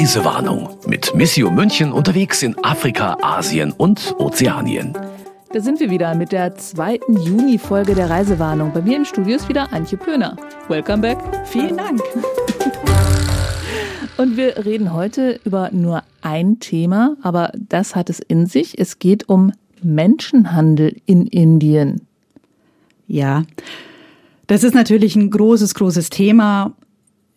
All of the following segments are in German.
Reisewarnung mit Missio München unterwegs in Afrika, Asien und Ozeanien. Da sind wir wieder mit der zweiten Juni-Folge der Reisewarnung. Bei mir im Studio ist wieder Antje Pöhner. Welcome back. Vielen Dank. Und wir reden heute über nur ein Thema, aber das hat es in sich. Es geht um Menschenhandel in Indien. Ja, das ist natürlich ein großes, großes Thema.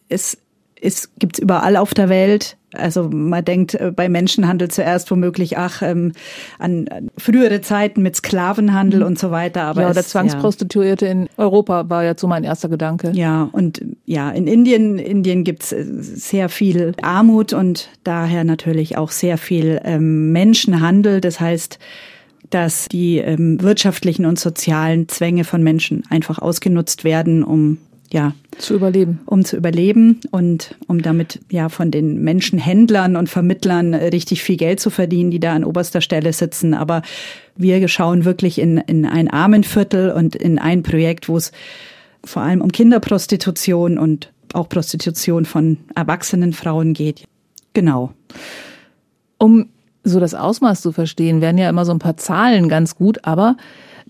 Es, es gibt es überall auf der Welt. Also man denkt äh, bei Menschenhandel zuerst womöglich ach ähm, an, an frühere Zeiten mit Sklavenhandel mhm. und so weiter. Aber ja, oder Zwangsprostituierte ja. in Europa war jetzt so mein erster Gedanke. Ja, und ja, in Indien, Indien gibt's äh, sehr viel Armut und daher natürlich auch sehr viel ähm, Menschenhandel. Das heißt, dass die ähm, wirtschaftlichen und sozialen Zwänge von Menschen einfach ausgenutzt werden, um ja, zu überleben. Um zu überleben und um damit ja von den Menschenhändlern und Vermittlern richtig viel Geld zu verdienen, die da an oberster Stelle sitzen. Aber wir schauen wirklich in, in ein Armenviertel und in ein Projekt, wo es vor allem um Kinderprostitution und auch Prostitution von erwachsenen Frauen geht. Genau. Um so das Ausmaß zu verstehen, werden ja immer so ein paar Zahlen ganz gut, aber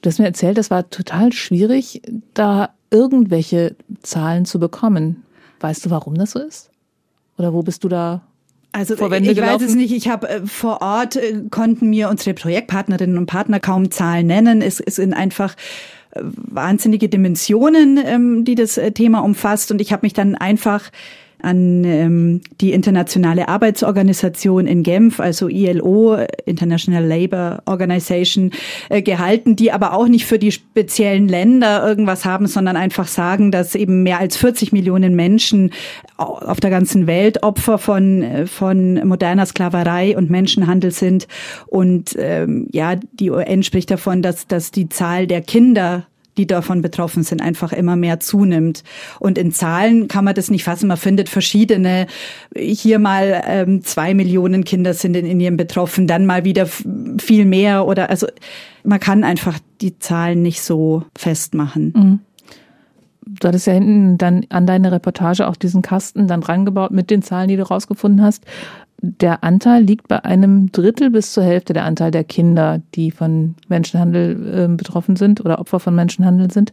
du hast mir erzählt, das war total schwierig, da irgendwelche Zahlen zu bekommen. Weißt du, warum das so ist? Oder wo bist du da also ich weiß es nicht. Ich habe äh, vor Ort äh, konnten mir unsere Projektpartnerinnen und Partner kaum Zahlen nennen. Es, es sind einfach äh, wahnsinnige Dimensionen, ähm, die das Thema umfasst. Und ich habe mich dann einfach an ähm, die internationale Arbeitsorganisation in Genf, also ILO, International Labour Organization, äh, gehalten, die aber auch nicht für die speziellen Länder irgendwas haben, sondern einfach sagen, dass eben mehr als 40 Millionen Menschen auf der ganzen Welt Opfer von, äh, von moderner Sklaverei und Menschenhandel sind. Und ähm, ja, die UN spricht davon, dass, dass die Zahl der Kinder die davon betroffen sind, einfach immer mehr zunimmt. Und in Zahlen kann man das nicht fassen. Man findet verschiedene. Hier mal ähm, zwei Millionen Kinder sind in Indien betroffen, dann mal wieder viel mehr oder also man kann einfach die Zahlen nicht so festmachen. Mhm. Du hattest ja hinten dann an deine Reportage auch diesen Kasten dann drangebaut mit den Zahlen, die du rausgefunden hast der Anteil liegt bei einem Drittel bis zur Hälfte der Anteil der Kinder, die von Menschenhandel äh, betroffen sind oder Opfer von Menschenhandel sind.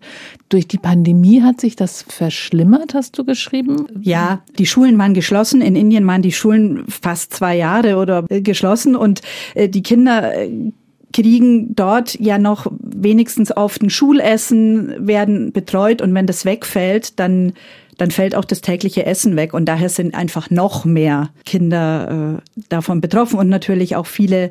Durch die Pandemie hat sich das verschlimmert, hast du geschrieben? Ja, die Schulen waren geschlossen. In Indien waren die Schulen fast zwei Jahre oder geschlossen und äh, die Kinder äh, kriegen dort ja noch wenigstens oft ein Schulessen, werden betreut und wenn das wegfällt, dann dann fällt auch das tägliche Essen weg und daher sind einfach noch mehr Kinder äh, davon betroffen und natürlich auch viele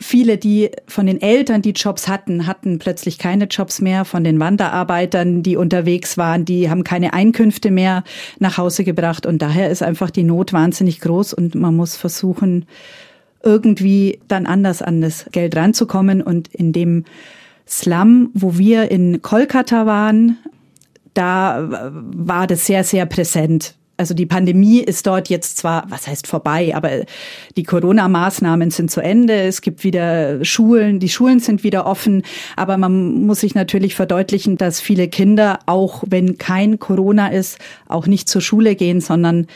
Viele, die von den Eltern, die Jobs hatten, hatten plötzlich keine Jobs mehr. Von den Wanderarbeitern, die unterwegs waren, die haben keine Einkünfte mehr nach Hause gebracht. Und daher ist einfach die Not wahnsinnig groß und man muss versuchen, irgendwie dann anders an das Geld ranzukommen. Und in dem Slum, wo wir in Kolkata waren, da war das sehr, sehr präsent. Also die Pandemie ist dort jetzt zwar, was heißt vorbei, aber die Corona-Maßnahmen sind zu Ende. Es gibt wieder Schulen, die Schulen sind wieder offen. Aber man muss sich natürlich verdeutlichen, dass viele Kinder, auch wenn kein Corona ist, auch nicht zur Schule gehen, sondern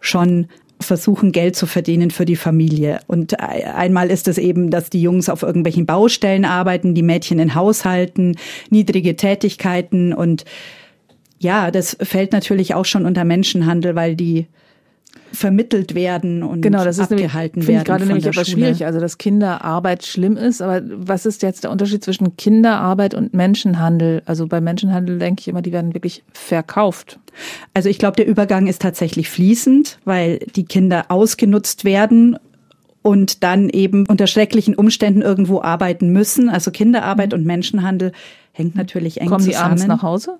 schon versuchen, Geld zu verdienen für die Familie. Und einmal ist es eben, dass die Jungs auf irgendwelchen Baustellen arbeiten, die Mädchen in Haushalten, niedrige Tätigkeiten und ja, das fällt natürlich auch schon unter Menschenhandel, weil die vermittelt werden und genau, das ist abgehalten nämlich, werden. Gerade nämlich aber schwierig, also dass Kinderarbeit schlimm ist, aber was ist jetzt der Unterschied zwischen Kinderarbeit und Menschenhandel? Also bei Menschenhandel denke ich immer, die werden wirklich verkauft. Also ich glaube, der Übergang ist tatsächlich fließend, weil die Kinder ausgenutzt werden und dann eben unter schrecklichen Umständen irgendwo arbeiten müssen. Also Kinderarbeit mhm. und Menschenhandel hängt natürlich eng Kommen zusammen. Kommen die abends nach Hause?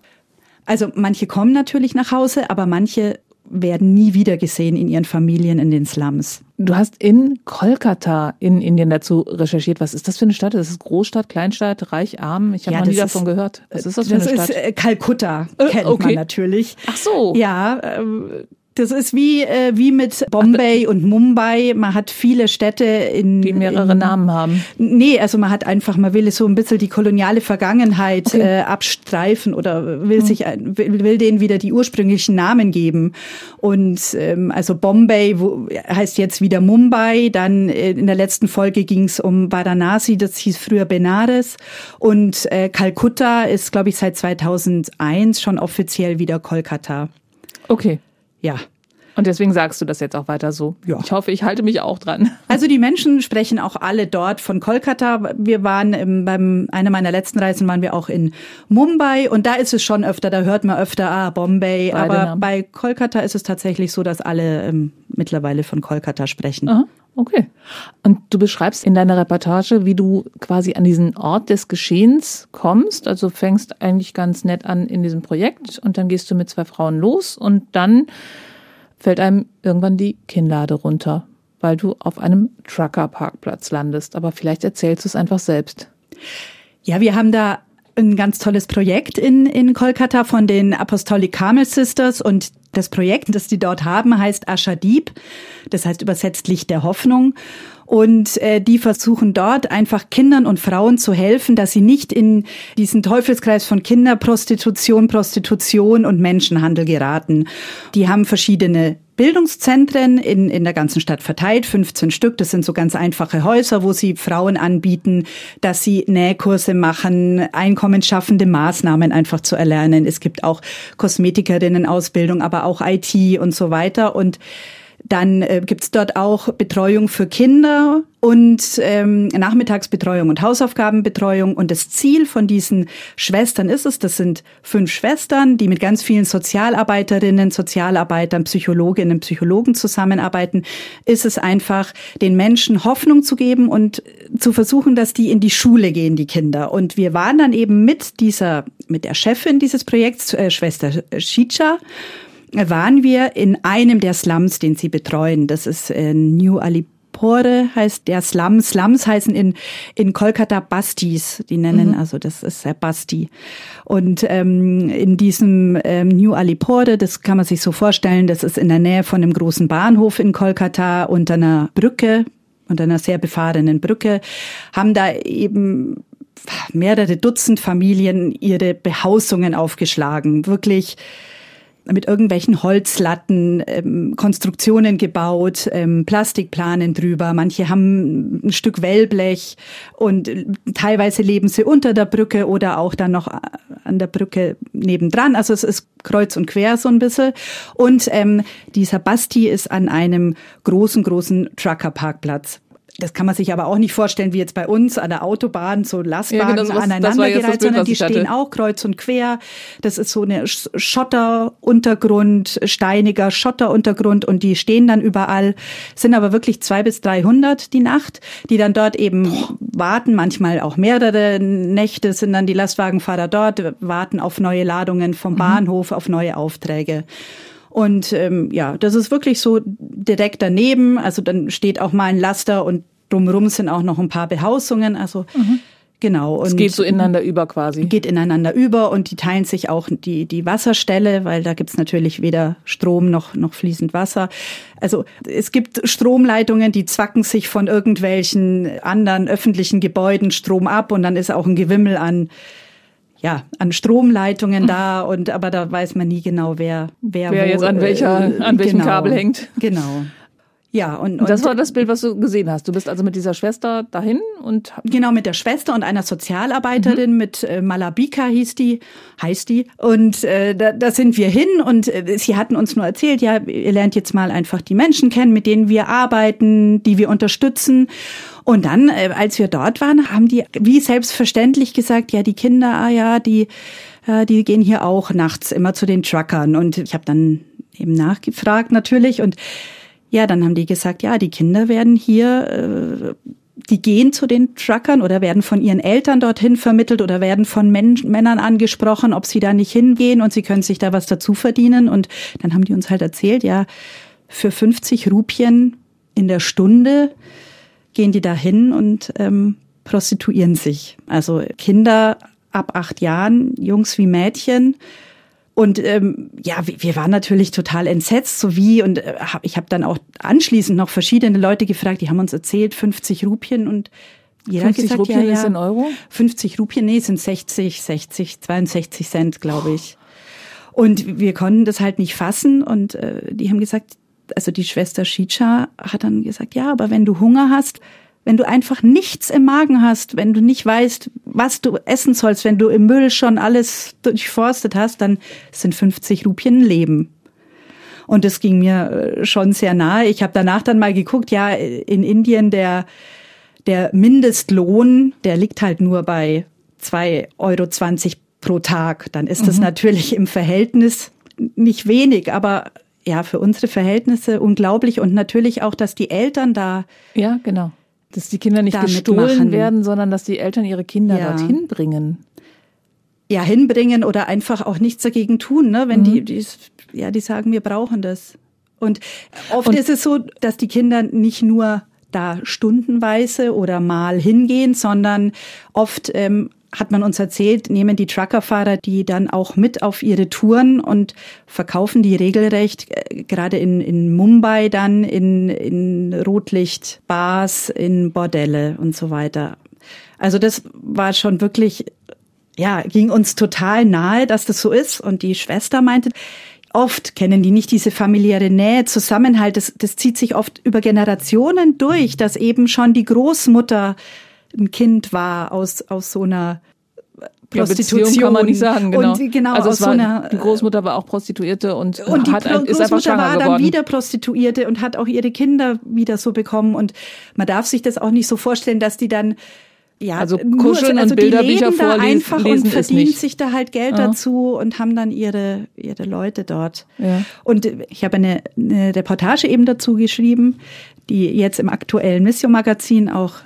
Also manche kommen natürlich nach Hause, aber manche werden nie wieder gesehen in ihren Familien in den Slums. Du hast in Kolkata in Indien dazu recherchiert. Was ist das für eine Stadt? Das ist Großstadt, Kleinstadt, reich, arm? Ich habe ja, noch nie davon gehört. Was ist das für eine Stadt? Das ist äh, Kalkutta, äh, kennt okay. man natürlich. Ach so. Ja, ähm, Das ist wie, äh, wie mit Bombay und Mumbai. Man hat viele Städte in. Die mehrere in, Namen haben. Nee, also man hat einfach, man will so ein bisschen die koloniale Vergangenheit okay. äh, abstreifen oder will mhm. sich, will, will denen wieder die ursprünglichen Namen geben. Und ähm, also Bombay wo, heißt jetzt wieder Mumbai. Dann äh, in der letzten Folge ging es um Varanasi, das hieß früher Benares. Und äh, Kalkutta ist, glaube ich, seit 2001 schon offiziell wieder Kolkata. Okay. Ja. Und deswegen sagst du das jetzt auch weiter so. Ja. Ich hoffe, ich halte mich auch dran. Also die Menschen sprechen auch alle dort von Kolkata. Wir waren im, beim einer meiner letzten Reisen waren wir auch in Mumbai und da ist es schon öfter, da hört man öfter ah Bombay, Beide aber Namen. bei Kolkata ist es tatsächlich so, dass alle ähm, mittlerweile von Kolkata sprechen. Aha. Okay. Und du beschreibst in deiner Reportage, wie du quasi an diesen Ort des Geschehens kommst. Also fängst eigentlich ganz nett an in diesem Projekt und dann gehst du mit zwei Frauen los und dann fällt einem irgendwann die Kinnlade runter, weil du auf einem Trucker-Parkplatz landest. Aber vielleicht erzählst du es einfach selbst. Ja, wir haben da ein ganz tolles Projekt in, in Kolkata von den Apostolic Carmel Sisters und das Projekt, das die dort haben, heißt Ashadib. Das heißt übersetzt Licht der Hoffnung. Und äh, die versuchen dort einfach Kindern und Frauen zu helfen, dass sie nicht in diesen Teufelskreis von Kinderprostitution, Prostitution und Menschenhandel geraten. Die haben verschiedene Bildungszentren in, in der ganzen Stadt verteilt, 15 Stück. Das sind so ganz einfache Häuser, wo sie Frauen anbieten, dass sie Nähkurse machen, einkommensschaffende Maßnahmen einfach zu erlernen. Es gibt auch Kosmetikerinnen-Ausbildung, aber auch IT und so weiter. Und dann äh, gibt's dort auch Betreuung für Kinder und ähm, Nachmittagsbetreuung und Hausaufgabenbetreuung. Und das Ziel von diesen Schwestern ist es, das sind fünf Schwestern, die mit ganz vielen Sozialarbeiterinnen, Sozialarbeitern, Psychologinnen, Psychologen zusammenarbeiten, ist es einfach, den Menschen Hoffnung zu geben und zu versuchen, dass die in die Schule gehen, die Kinder. Und wir waren dann eben mit dieser, mit der Chefin dieses Projekts, äh, Schwester Shicha, waren wir in einem der Slums, den sie betreuen. Das ist in New Alipore heißt der Slum. Slums heißen in, in Kolkata Bastis, die nennen, mhm. also das ist Basti. Und ähm, in diesem ähm, New Alipore, das kann man sich so vorstellen, das ist in der Nähe von einem großen Bahnhof in Kolkata unter einer Brücke, unter einer sehr befahrenen Brücke, haben da eben mehrere Dutzend Familien ihre Behausungen aufgeschlagen. Wirklich mit irgendwelchen Holzlatten ähm, Konstruktionen gebaut, ähm, Plastikplanen drüber. Manche haben ein Stück Wellblech und teilweise leben sie unter der Brücke oder auch dann noch an der Brücke nebendran. Also es ist kreuz und quer so ein bisschen. Und ähm, dieser Basti ist an einem großen, großen Trucker-Parkplatz. Das kann man sich aber auch nicht vorstellen, wie jetzt bei uns an der Autobahn so Lastwagen ja, genau, aneinandergereiht, sondern die stehen auch kreuz und quer. Das ist so eine Schotteruntergrund, steiniger Schotteruntergrund und die stehen dann überall, sind aber wirklich zwei bis dreihundert die Nacht, die dann dort eben Boah. warten, manchmal auch mehrere Nächte sind dann die Lastwagenfahrer dort, warten auf neue Ladungen vom mhm. Bahnhof, auf neue Aufträge. Und ähm, ja, das ist wirklich so direkt daneben. Also dann steht auch mal ein Laster und drumherum sind auch noch ein paar Behausungen. Also mhm. Genau. Und es geht so ineinander über quasi. Geht ineinander über und die teilen sich auch die, die Wasserstelle, weil da gibt's natürlich weder Strom noch, noch fließend Wasser. Also es gibt Stromleitungen, die zwacken sich von irgendwelchen anderen öffentlichen Gebäuden Strom ab und dann ist auch ein Gewimmel an ja, an Stromleitungen da und aber da weiß man nie genau, wer wer, wer wo, jetzt an welcher äh, an welchem genau, Kabel hängt. Genau. Ja, und, und das war das Bild, was du gesehen hast. Du bist also mit dieser Schwester dahin und genau mit der Schwester und einer Sozialarbeiterin mhm. mit äh, Malabika hieß die, heißt die und äh, da, da sind wir hin und äh, sie hatten uns nur erzählt, ja, ihr lernt jetzt mal einfach die Menschen kennen, mit denen wir arbeiten, die wir unterstützen und dann, äh, als wir dort waren, haben die wie selbstverständlich gesagt, ja, die Kinder, ah ja, die, äh, die gehen hier auch nachts immer zu den Truckern. Und ich habe dann eben nachgefragt natürlich. Und ja, dann haben die gesagt, ja, die Kinder werden hier äh, die gehen zu den Truckern oder werden von ihren Eltern dorthin vermittelt oder werden von Men Männern angesprochen, ob sie da nicht hingehen und sie können sich da was dazu verdienen. Und dann haben die uns halt erzählt, ja, für 50 Rupien in der Stunde gehen die da hin und ähm, prostituieren sich. Also Kinder ab acht Jahren, Jungs wie Mädchen, Und ähm, ja, wir waren natürlich total entsetzt, so wie und äh, ich habe dann auch anschließend noch verschiedene Leute gefragt, die haben uns erzählt 50 Rupien und jeder 50 gesagt, Rupien ja, ja, ist in Euro? 50 Rupien, nee, sind 60, 60, 62 Cent, glaube ich. Und wir konnten das halt nicht fassen und äh, die haben gesagt, also die Schwester Shicha hat dann gesagt, ja, aber wenn du Hunger hast, wenn du einfach nichts im Magen hast, wenn du nicht weißt, was du essen sollst, wenn du im Müll schon alles durchforstet hast, dann sind 50 Rupien ein Leben. Und das ging mir äh, schon sehr nahe. Ich habe danach dann mal geguckt, ja, in Indien der, der Mindestlohn, der liegt halt nur bei 2,20 Euro pro Tag. Dann ist das mhm. natürlich im Verhältnis nicht wenig, aber ja, für unsere Verhältnisse unglaublich und natürlich auch, dass die Eltern da. Ja, genau. Dass die Kinder nicht gestohlen machen. werden, sondern dass die Eltern ihre Kinder ja. dorthin bringen. Ja, hinbringen oder einfach auch nichts dagegen tun, ne? Wenn mhm. die, die, ja, die sagen, wir brauchen das. Und oft und ist es so, dass die Kinder nicht nur da stundenweise oder mal hingehen, sondern oft ähm, hat man uns erzählt, nehmen die Truckerfahrer die dann auch mit auf ihre Touren und verkaufen die regelrecht, äh, gerade in, in Mumbai dann in, in Rotlichtbars, in Bordelle und so weiter. Also das war schon wirklich, ja, ging uns total nahe, dass das so ist. Und die Schwester meinte, oft kennen die nicht diese familiäre Nähe, Zusammenhalt. Das, das zieht sich oft über Generationen durch, dass eben schon die Großmutter ein Kind war aus, aus so einer Prostitution. Ja, kann man nicht sagen, genau. Und genau also es war, so einer, die Großmutter war auch Prostituierte und, und die hat ein, ist einfach schwanger war dann geworden. wieder Prostituierte und hat auch ihre Kinder wieder so bekommen und man darf sich das auch nicht so vorstellen, dass die dann ja, also kuscheln also und Bilderbücher die leben da einfach und verdienen sich da halt Geld ja. dazu und haben dann ihre ihre Leute dort. Ja. Und ich habe eine, eine Reportage eben dazu geschrieben, die jetzt im aktuellen Mission Magazin auch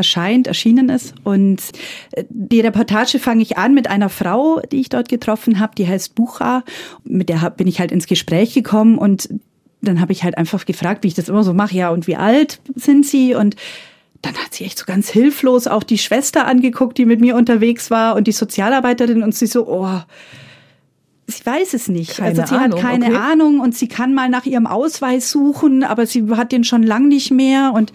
erscheint, erschienen ist. Und äh, die Reportage fange ich an mit einer Frau, die ich dort getroffen habe, die heißt Bucha. Mit der bin ich halt ins Gespräch gekommen und dann habe ich halt einfach gefragt, wie ich das immer so mache, ja, und wie alt sind sie? Und dann hat sie echt so ganz hilflos auch die Schwester angeguckt, die mit mir unterwegs war und die Sozialarbeiterin und sie so, oh, sie weiß es nicht. Keine also sie Ahnung, hat keine okay. Ahnung und sie kann mal nach ihrem Ausweis suchen, aber sie hat den schon lang nicht mehr und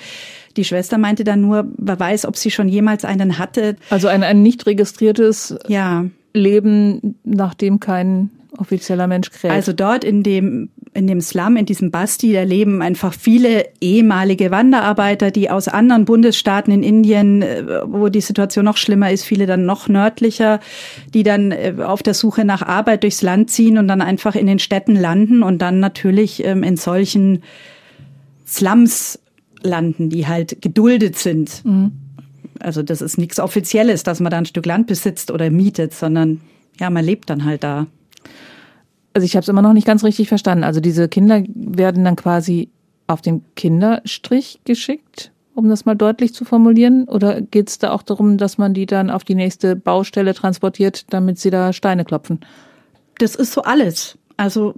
die Schwester meinte dann nur, wer weiß, ob sie schon jemals einen hatte. Also ein, ein nicht registriertes ja. Leben, nachdem kein offizieller Mensch kräht. Also dort in dem, in dem Slum, in diesem Basti, da leben einfach viele ehemalige Wanderarbeiter, die aus anderen Bundesstaaten in Indien, äh, wo die Situation noch schlimmer ist, viele dann noch nördlicher, die dann äh, auf der Suche nach Arbeit durchs Land ziehen und dann einfach in den Städten landen und dann natürlich ähm, in solchen Slums landen, die halt geduldet sind. Mhm. Also das ist nichts Offizielles, dass man da ein Stück Land besitzt oder mietet, sondern ja, man lebt dann halt da. Also ich habe es immer noch nicht ganz richtig verstanden. Also diese Kinder werden dann quasi auf den Kinderstrich geschickt, um das mal deutlich zu formulieren? Oder geht es da auch darum, dass man die dann auf die nächste Baustelle transportiert, damit sie da Steine klopfen? Das ist so alles. Also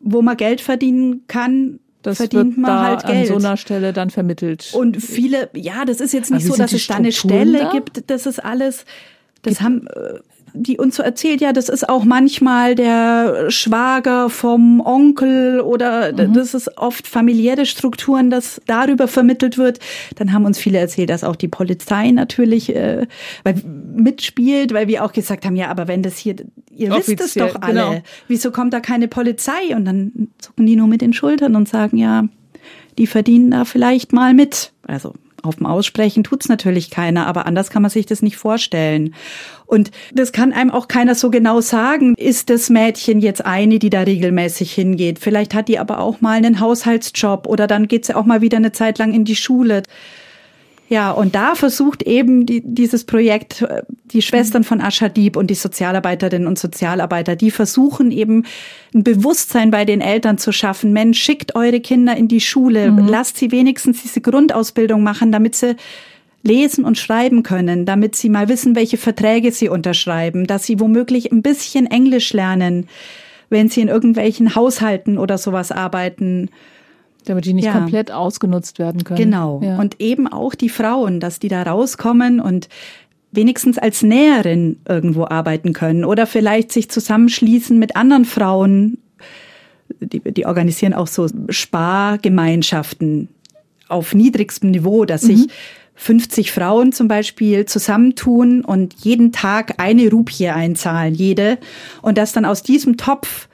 wo man Geld verdienen kann, das verdient man da halt Geld. an so einer Stelle dann vermittelt. Und viele, ja, das ist jetzt nicht so, dass es da eine Stelle da? gibt. Das ist alles, das gibt haben äh, die uns so erzählt, ja, das ist auch manchmal der Schwager vom Onkel oder mhm. das ist oft familiäre Strukturen, dass darüber vermittelt wird. Dann haben uns viele erzählt, dass auch die Polizei natürlich äh, weil, mitspielt, weil wir auch gesagt haben, ja, aber wenn das hier, ihr Offiziell, wisst es doch alle, genau. wieso kommt da keine Polizei? Und dann zucken die nur mit den Schultern und sagen, ja, die verdienen da vielleicht mal mit. Also auf dem Aussprechen tut's natürlich keiner, aber anders kann man sich das nicht vorstellen. Und das kann einem auch keiner so genau sagen, ist das Mädchen jetzt eine, die da regelmäßig hingeht. Vielleicht hat die aber auch mal einen Haushaltsjob oder dann geht sie auch mal wieder eine Zeit lang in die Schule. Ja, und da versucht eben die, dieses Projekt, äh, die Schwestern von Aschadib und die Sozialarbeiterinnen und Sozialarbeiter, die versuchen eben ein Bewusstsein bei den Eltern zu schaffen. Mensch, schickt eure Kinder in die Schule, mhm. lasst sie wenigstens diese Grundausbildung machen, damit sie lesen und schreiben können, damit sie mal wissen, welche Verträge sie unterschreiben, dass sie womöglich ein bisschen Englisch lernen, wenn sie in irgendwelchen Haushalten oder sowas arbeiten damit die nicht ja. komplett ausgenutzt werden können. Genau. Ja. Und eben auch die Frauen, dass die da rauskommen und wenigstens als Näherin irgendwo arbeiten können oder vielleicht sich zusammenschließen mit anderen Frauen. Die, die organisieren auch so Spargemeinschaften auf niedrigstem Niveau, dass sich mhm. 50 Frauen zum Beispiel zusammentun und jeden Tag eine Rupie einzahlen, jede, und dass dann aus diesem Topf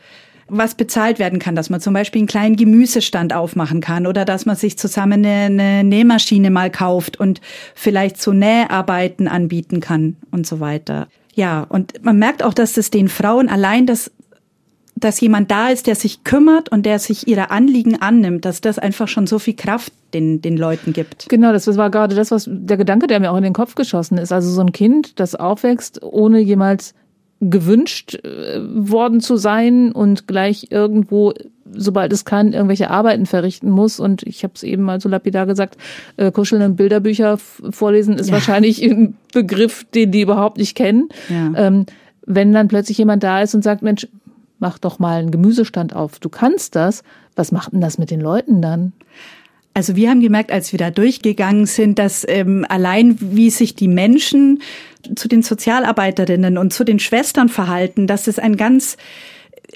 was bezahlt werden kann, dass man zum Beispiel einen kleinen Gemüsestand aufmachen kann oder dass man sich zusammen eine, eine Nähmaschine mal kauft und vielleicht so Näharbeiten anbieten kann und so weiter. Ja, und man merkt auch, dass es den Frauen allein das dass jemand da ist, der sich kümmert und der sich ihrer Anliegen annimmt, dass das einfach schon so viel Kraft den, den Leuten gibt. Genau, das war gerade das, was der Gedanke, der mir auch in den Kopf geschossen ist. Also so ein Kind, das aufwächst, ohne jemals gewünscht äh, worden zu sein und gleich irgendwo, sobald es kann, irgendwelche Arbeiten verrichten muss. Und ich habe es eben mal so lapidar gesagt, äh, kuscheln und Bilderbücher vorlesen ist ja. wahrscheinlich ein Begriff, den die überhaupt nicht kennen. Ja. Ähm, wenn dann plötzlich jemand da ist und sagt, Mensch, mach doch mal einen Gemüsestand auf, du kannst das, was macht denn das mit den Leuten dann? Also wir haben gemerkt, als wir da durchgegangen sind, dass ähm, allein wie sich die Menschen zu den Sozialarbeiterinnen und zu den Schwestern verhalten, dass es ein ganz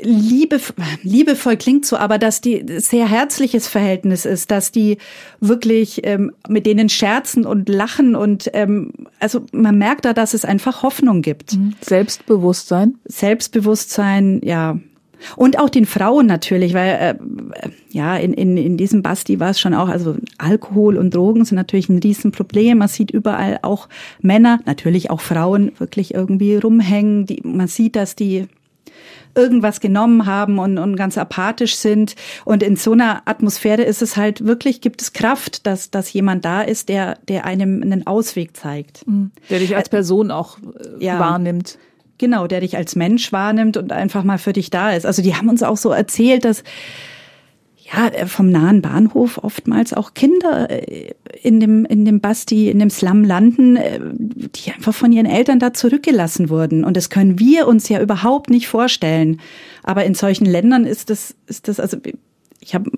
liebe, liebevoll klingt so, aber dass die sehr herzliches Verhältnis ist, dass die wirklich ähm, mit denen scherzen und lachen und ähm, also man merkt da, dass es einfach Hoffnung gibt. Mhm. Selbstbewusstsein. Selbstbewusstsein, ja. Und auch den Frauen natürlich, weil äh, ja, in, in, in diesem Basti war es schon auch, also Alkohol und Drogen sind natürlich ein Riesenproblem. Man sieht überall auch Männer, natürlich auch Frauen wirklich irgendwie rumhängen. Die, man sieht, dass die irgendwas genommen haben und, und ganz apathisch sind. Und in so einer Atmosphäre ist es halt wirklich, gibt es Kraft, dass, dass jemand da ist, der, der einem einen Ausweg zeigt. Mhm. Der dich als Person auch äh, ja. wahrnimmt. Genau, der dich als Mensch wahrnimmt und einfach mal für dich da ist. Also die haben uns auch so erzählt, dass ja, äh, vom nahen Bahnhof oftmals auch Kinder äh, in dem, in dem Basti, in dem Slum landen, äh, die einfach von ihren Eltern da zurückgelassen wurden. Und das können wir uns ja überhaupt nicht vorstellen. Aber in solchen Ländern ist das, ist das, also ich habe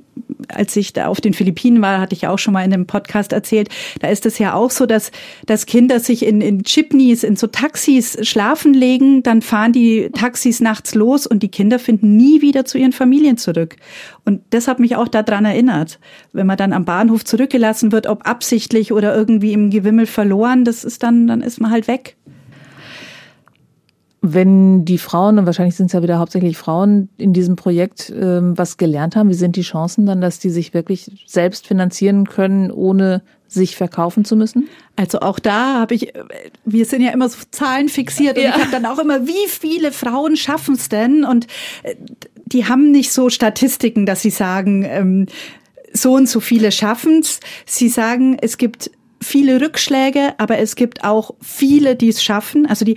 als ich da auf den Philippinen war, hatte ich auch schon mal in einem Podcast erzählt, da ist es ja auch so, dass, dass Kinder sich in, in Chipneys, in so Taxis schlafen legen, dann fahren die Taxis nachts los und die Kinder finden nie wieder zu ihren Familien zurück. Und das hat mich auch daran erinnert. Wenn man dann am Bahnhof zurückgelassen wird, ob absichtlich oder irgendwie im Gewimmel verloren, das ist dann, dann ist man halt weg wenn die Frauen, und wahrscheinlich sind es ja wieder hauptsächlich Frauen, in diesem Projekt ähm, was gelernt haben, wie sind die Chancen dann, dass die sich wirklich selbst finanzieren können, ohne sich verkaufen zu müssen? Also auch da habe ich, wir sind ja immer so Zahlen fixiert und ja. ich habe dann auch immer, wie viele Frauen schaffen es denn? Und äh, die haben nicht so Statistiken, dass sie sagen, ähm, so und so viele schaffen es. Sie sagen, es gibt viele Rückschläge, aber es gibt auch viele, die es schaffen. Also die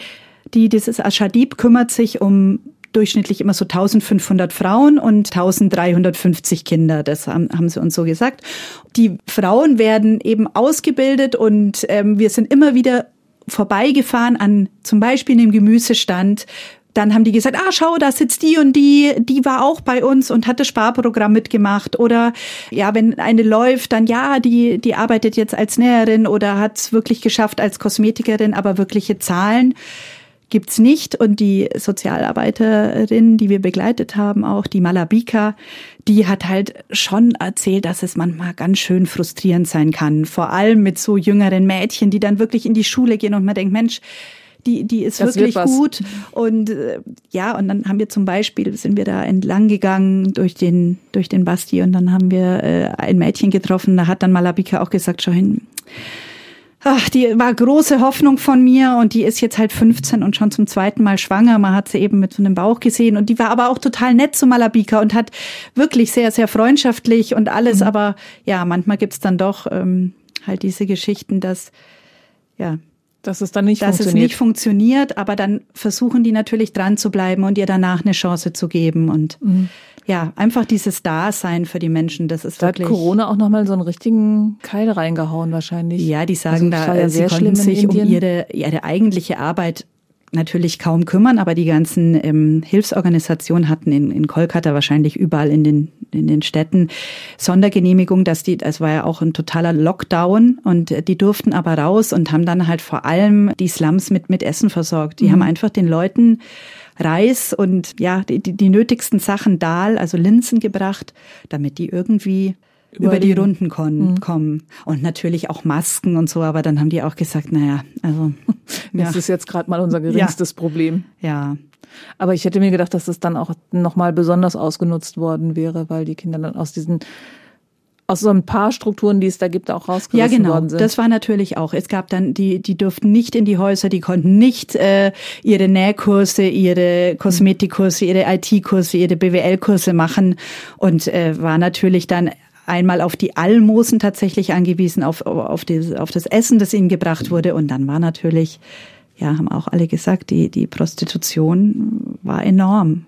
die, dieses Ashadib kümmert sich um durchschnittlich immer so 1500 Frauen und 1350 Kinder. Das haben, haben sie uns so gesagt. Die Frauen werden eben ausgebildet und ähm, wir sind immer wieder vorbeigefahren an zum Beispiel einem Gemüsestand. Dann haben die gesagt, ah, schau, da sitzt die und die, die war auch bei uns und hat das Sparprogramm mitgemacht. Oder ja, wenn eine läuft, dann ja, die, die arbeitet jetzt als Näherin oder hat es wirklich geschafft als Kosmetikerin, aber wirkliche Zahlen gibt's nicht. Und die Sozialarbeiterin, die wir begleitet haben, auch die Malabika, die hat halt schon erzählt, dass es manchmal ganz schön frustrierend sein kann. Vor allem mit so jüngeren Mädchen, die dann wirklich in die Schule gehen und man denkt, Mensch, die, die ist das wirklich gut. Und äh, ja, und dann haben wir zum Beispiel, sind wir da entlang gegangen durch den, durch den Basti und dann haben wir äh, ein Mädchen getroffen, da hat dann Malabika auch gesagt, schau hin, ach, die war große Hoffnung von mir und die ist jetzt halt 15 und schon zum zweiten Mal schwanger. Man hat sie eben mit so einem Bauch gesehen und die war aber auch total nett zu Malabika und hat wirklich sehr, sehr freundschaftlich und alles. Mhm. Aber ja, manchmal gibt's dann doch ähm, halt diese Geschichten, dass ja, dass es dann nicht dass funktioniert. es nicht funktioniert, aber dann versuchen die natürlich dran zu bleiben und ihr danach eine Chance zu geben und mhm ja, einfach dieses Dasein für die Menschen, das ist da wirklich. Hat Corona auch nochmal so einen richtigen Keil reingehauen wahrscheinlich. Ja, die sagen also, da, ja sie konnten sich um ihre, ihre eigentliche Arbeit natürlich kaum kümmern, aber die ganzen ähm, Hilfsorganisationen hatten in, in Kolkata wahrscheinlich überall in den, in den Städten Sondergenehmigung, dass die, es war ja auch ein totaler Lockdown und die durften aber raus und haben dann halt vor allem die Slums mit, mit Essen versorgt. Die mhm. haben einfach den Leuten Reis und ja, die, die, die nötigsten Sachen Dahl, also Linsen gebracht, damit die irgendwie über die Runden kommen, mhm. kommen. Und natürlich auch Masken und so, aber dann haben die auch gesagt, naja, also. Das ja. ist jetzt gerade mal unser geringstes ja. Problem. Ja. Aber ich hätte mir gedacht, dass das dann auch nochmal besonders ausgenutzt worden wäre, weil die Kinder dann aus diesen aus so ein paar Strukturen, die es da gibt, auch rausgerissen ja, genau. worden sind. Das war natürlich auch. Es gab dann die, die durften nicht in die Häuser, die konnten nicht äh, ihre Nähkurse, ihre Kosmetikkurse, ihre IT-Kurse, ihre BWL-Kurse machen und äh, war natürlich dann einmal auf die Almosen tatsächlich angewiesen, auf, auf, die, auf das Essen, das ihnen gebracht wurde. Und dann war natürlich, ja, haben auch alle gesagt, die, die Prostitution war enorm.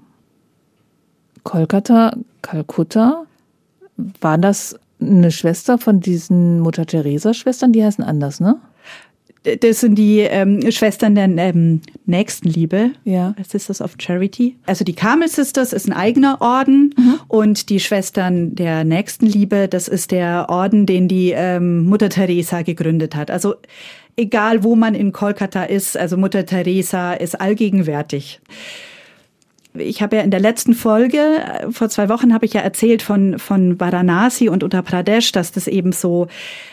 Kolkata, Kalkutta, war das eine Schwester von diesen Mutter-Teresa-Schwestern? Die heißen anders, ne? Das sind die ähm, Schwestern der ähm, Nächstenliebe, ja. Sisters of Charity. Also die Carmel Sisters ist ein eigener Orden mhm. und die Schwestern der Nächstenliebe, das ist der Orden, den die ähm, Mutter Teresa gegründet hat. Also egal, wo man in Kolkata ist, also Mutter Teresa ist allgegenwärtig. Ich habe ja in der letzten Folge, äh, vor zwei Wochen habe ich ja erzählt von, von Varanasi und Uttar Pradesh, dass das eben so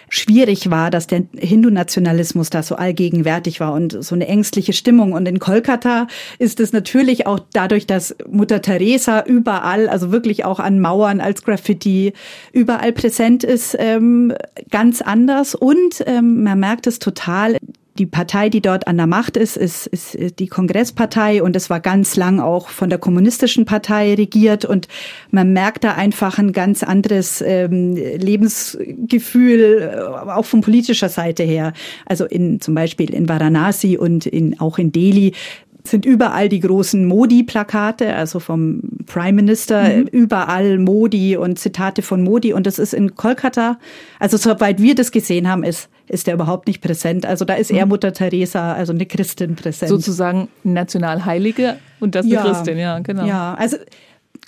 schwierig war, dass der Hindu-Nationalismus da so allgegenwärtig war und so eine ängstliche Stimmung. Und in Kolkata ist es natürlich auch dadurch, dass Mutter Teresa überall, also wirklich auch an Mauern als Graffiti überall präsent ist, ähm, ganz anders. Und ähm, man merkt es total die Partei, die dort an der Macht ist, ist, ist die Kongresspartei und es war ganz lang auch von der kommunistischen Partei regiert und man merkt da einfach ein ganz anderes ähm, Lebensgefühl, äh, auch von politischer Seite her. Also in zum Beispiel in Varanasi und in, auch in Delhi sind überall die großen Modi-Plakate, also vom Prime Minister, mhm. überall Modi und Zitate von Modi. Und das ist in Kolkata, also soweit wir das gesehen haben, ist, ist der überhaupt nicht präsent. Also da ist eher mhm. Mutter Teresa, also eine Christin präsent. Sozusagen Nationalheilige und das ja, eine Christin, ja, genau. Ja, also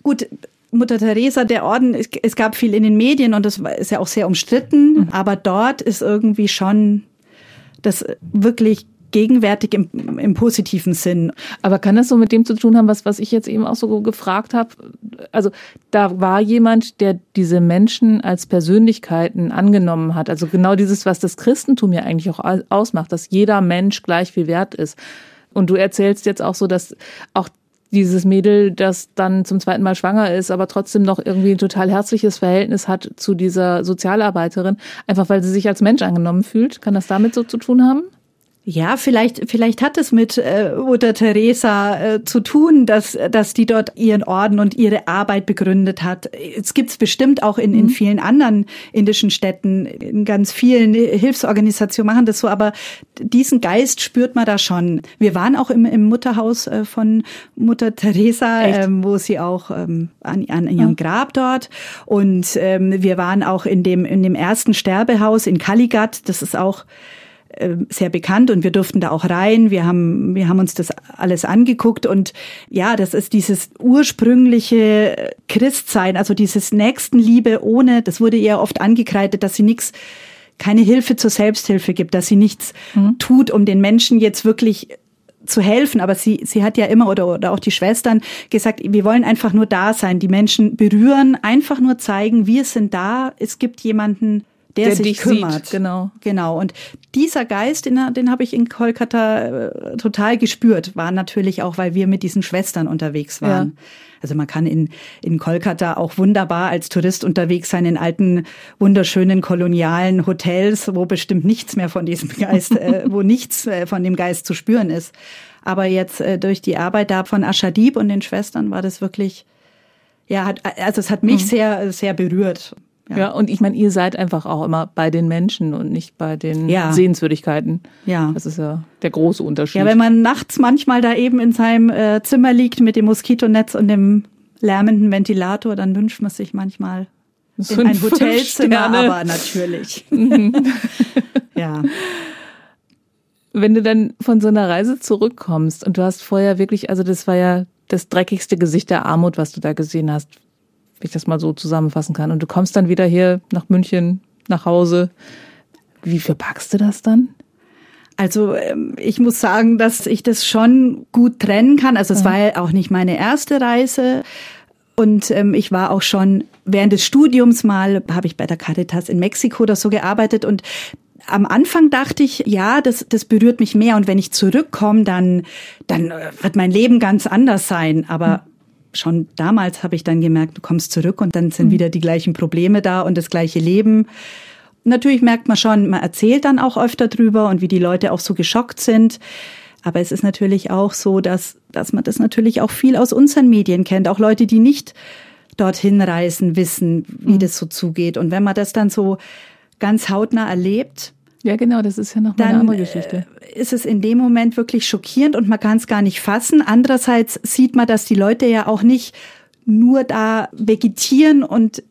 gut, Mutter Teresa, der Orden, es, es gab viel in den Medien und das ist ja auch sehr umstritten, mhm. aber dort ist irgendwie schon das wirklich gegenwärtig im, im positiven Sinn. Aber kann das so mit dem zu tun haben, was, was ich jetzt eben auch so gefragt habe? Also da war jemand, der diese Menschen als Persönlichkeiten angenommen hat. Also genau dieses, was das Christentum ja eigentlich auch ausmacht, dass jeder Mensch gleich viel wert ist. Und du erzählst jetzt auch so, dass auch dieses Mädel, das dann zum zweiten Mal schwanger ist, aber trotzdem noch irgendwie ein total herzliches Verhältnis hat zu dieser Sozialarbeiterin, einfach weil sie sich als Mensch angenommen fühlt. Kann das damit so zu tun haben? Ja, vielleicht, vielleicht hat es mit äh, Mutter Teresa äh, zu tun, dass, dass die dort ihren Orden und ihre Arbeit begründet hat. Es gibt's bestimmt auch in, in mhm. vielen anderen indischen Städten, in ganz vielen Hilfsorganisationen machen das so, aber diesen Geist spürt man da schon. Wir waren auch im, im Mutterhaus äh, von Mutter Teresa, ähm, wo sie auch ähm, an, an ihrem Grab dort und ähm, wir waren auch in dem, in dem ersten Sterbehaus in Kaligat, das ist auch äh, sehr bekannt und wir durften da auch rein. Wir haben, wir haben uns das alles angeguckt und ja, das ist dieses ursprüngliche Christsein, also dieses Nächstenliebe ohne, das wurde ihr oft angekreidet, dass sie nichts keine Hilfe zur Selbsthilfe gibt, dass sie nichts mhm. tut, um den Menschen jetzt wirklich zu helfen, aber sie, sie hat ja immer oder, oder auch die Schwestern gesagt, wir wollen einfach nur da sein, die Menschen berühren, einfach nur zeigen, wir sind da, es gibt jemanden, der, der sich kümmert. Sieht, genau. Genau. Und dieser Geist, den, den habe ich in Kolkata äh, total gespürt, war natürlich auch, weil wir mit diesen Schwestern unterwegs waren. Ja. Also man kann in, in Kolkata auch wunderbar als Tourist unterwegs sein in alten, wunderschönen kolonialen Hotels, wo bestimmt nichts mehr von diesem Geist, äh, wo nichts äh, von dem Geist zu spüren ist. Aber jetzt äh, durch die Arbeit da von Ashadib und den Schwestern war das wirklich, ja, hat, also es hat mich mhm. sehr, sehr berührt. Ja. ja, und ich meine, ihr seid einfach auch immer bei den Menschen und nicht bei den ja. Sehenswürdigkeiten. Ja. Das ist ja der große Unterschied. Ja, wenn man nachts manchmal da eben in seinem äh, Zimmer liegt mit dem Moskitonetz und dem lärmenden Ventilator, dann wünscht man sich manchmal in ein Hotelzimmer, aber natürlich. Mhm. ja. Wenn du dann von so einer Reise zurückkommst und du hast vorher wirklich, also das war ja das dreckigste Gesicht der Armut, was du da gesehen hast, wenn ich das mal so zusammenfassen kann. Und du kommst dann wieder hier nach München, nach Hause. Wie verpackst du das dann? Also ähm, ich muss sagen, dass ich das schon gut trennen kann. Also es war ja auch nicht meine erste Reise. Und ähm, ich war auch schon während des Studiums mal, habe ich bei der Caritas in Mexiko oder so gearbeitet und am Anfang dachte ich, ja, das, das berührt mich mehr und wenn ich zurückkomme, dann, dann äh, wird mein Leben ganz anders sein. Aber schon damals habe ich dann gemerkt, du kommst zurück und dann sind mhm. wieder die gleichen Probleme da und das gleiche Leben. Natürlich merkt man schon, man erzählt dann auch öfter drüber und wie die Leute auch so geschockt sind. Aber es ist natürlich auch so, dass, dass man das natürlich auch viel aus unseren Medien kennt. Auch Leute, die nicht dorthin reisen, wissen, wie mhm. das so zugeht. Und wenn man das dann so ganz hautnah erlebt, ja, genau, das ist ja noch mal eine andere Geschichte. Äh, ist es in dem Moment wirklich schockierend und man kann es gar nicht fassen. Andererseits sieht man, dass die Leute ja auch nicht nur da vegetieren und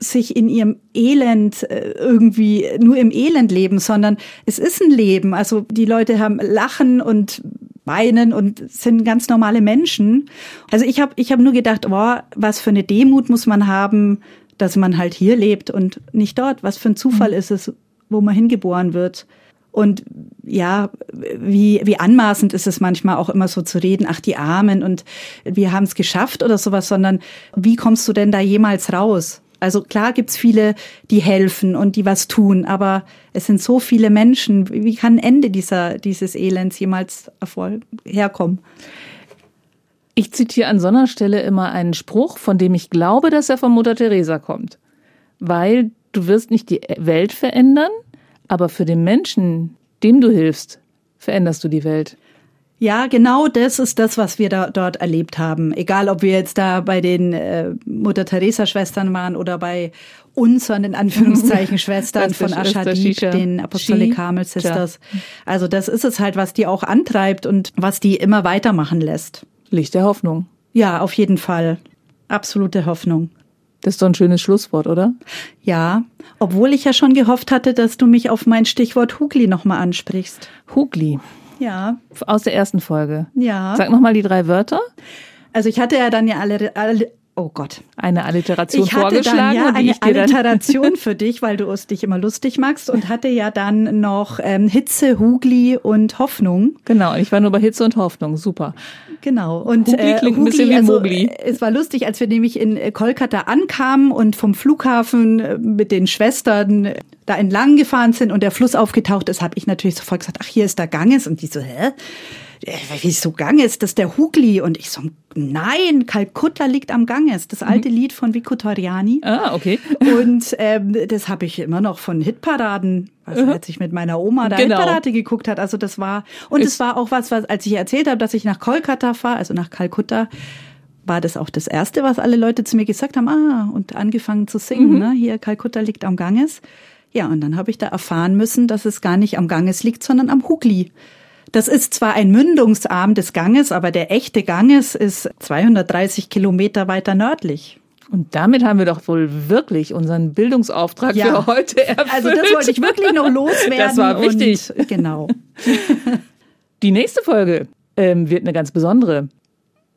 sich in ihrem Elend äh, irgendwie nur im Elend leben, sondern es ist ein Leben. Also die Leute haben Lachen und weinen und sind ganz normale Menschen. Also ich habe ich hab nur gedacht, oh, was für eine Demut muss man haben, dass man halt hier lebt und nicht dort. Was für ein Zufall mhm. ist es, wo man hingeboren wird. Und ja, wie, wie anmaßend ist es manchmal auch immer so zu reden, ach die Armen und wir haben es geschafft oder sowas, sondern wie kommst du denn da jemals raus? Also klar gibt's viele, die helfen und die was tun, aber es sind so viele Menschen. Wie kann ein Ende dieser, dieses Elends jemals Erfolg herkommen? Ich zitiere an so einer Stelle immer einen Spruch, von dem ich glaube, dass er von Mutter Teresa kommt. Weil du wirst nicht die Welt verändern, aber für den Menschen, dem du hilfst, veränderst du die Welt. Ja, genau das ist das, was wir da, dort erlebt haben. Egal, ob wir jetzt da bei den äh, Mutter Teresa Schwestern waren oder bei unseren in Anführungszeichen Schwestern von Ashadid, den Apostolic Carmel Sisters. Also das ist es halt, was die auch antreibt und was die immer weitermachen lässt. Licht der Hoffnung. Ja, auf jeden Fall. Absolute Hoffnung. Das ist doch ein schönes Schlusswort, oder? Ja, obwohl ich ja schon gehofft hatte, dass du mich auf mein Stichwort Hugli nochmal ansprichst. Hugli. Ja. Aus der ersten Folge. Ja. Sag nochmal die drei Wörter. Also ich hatte ja dann ja alle, alle oh Gott. Eine Alliteration ich hatte vorgeschlagen. Dann ja eine Alliteration für dich, weil du es dich immer lustig machst und hatte ja dann noch ähm, Hitze, Hugli und Hoffnung. Genau, ich war nur bei Hitze und Hoffnung, super. Genau. Und Hugli äh, klingt Hugli, ein bisschen wie also, Mogli. Es war lustig, als wir nämlich in äh, Kolkata ankamen und vom Flughafen äh, mit den Schwestern äh, da entlang gefahren sind und der Fluss aufgetaucht ist, habe ich natürlich sofort gesagt, ach, hier ist der Ganges. Und die so, hä? Wieso Ganges? Das ist der Hugli. Und ich so, nein, Kalkutta liegt am Ganges. Das alte mhm. Lied von Vico Toriani. Ah, okay. Und ähm, das habe ich immer noch von Hitparaden, also mhm. als ich mit meiner Oma da genau. Hitparade geguckt hat. Also das war, und es war auch was, was, als ich erzählt habe, dass ich nach Kolkata fahre, also nach Kalkutta, war das auch das Erste, was alle Leute zu mir gesagt haben, ah, und angefangen zu singen, mhm. ne? hier Kalkutta liegt am Ganges. Ja, und dann habe ich da erfahren müssen, dass es gar nicht am Ganges liegt, sondern am Hugli. Das ist zwar ein Mündungsarm des Ganges, aber der echte Ganges ist 230 Kilometer weiter nördlich. Und damit haben wir doch wohl wirklich unseren Bildungsauftrag ja. für heute erfüllt. Also das wollte ich wirklich noch loswerden. Das war wichtig. Und, genau. Die nächste Folge ähm, wird eine ganz besondere.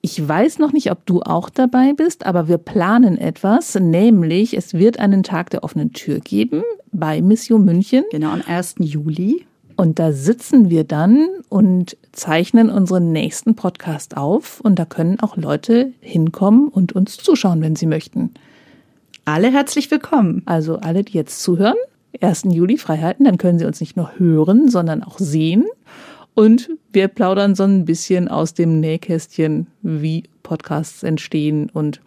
Ich weiß noch nicht, ob du auch dabei bist, aber wir planen etwas, nämlich es wird einen Tag der offenen Tür geben bei Mission München. Genau, am 1. Juli. Und da sitzen wir dann und zeichnen unseren nächsten Podcast auf. Und da können auch Leute hinkommen und uns zuschauen, wenn sie möchten. Alle herzlich willkommen. Also alle, die jetzt zuhören, 1. Juli Freiheiten, dann können sie uns nicht nur hören, sondern auch sehen. Und wir plaudern so ein bisschen aus dem Nähkästchen, wie Podcasts entstehen und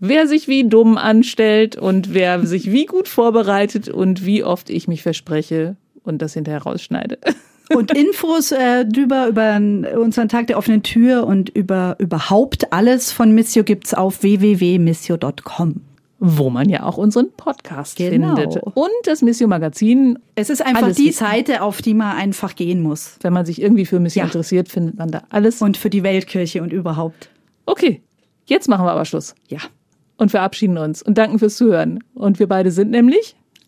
wer sich wie dumm anstellt und wer sich wie gut vorbereitet und wie oft ich mich verspreche, und das hinterher rausschneide. Und Infos äh, drüber über unseren Tag der offenen Tür und über überhaupt alles von Missio gibt's auf www.missio.com wo man ja auch unseren Podcast genau. findet. Und das Missio Magazin. Es ist einfach die Seite, auf die man einfach gehen muss. Wenn man sich irgendwie für Missio ja. interessiert, findet man da alles. Und für die Weltkirche und überhaupt. Okay, jetzt machen wir aber Schluss. Ja. Und verabschieden uns und danken fürs Zuhören. Und wir beide sind nämlich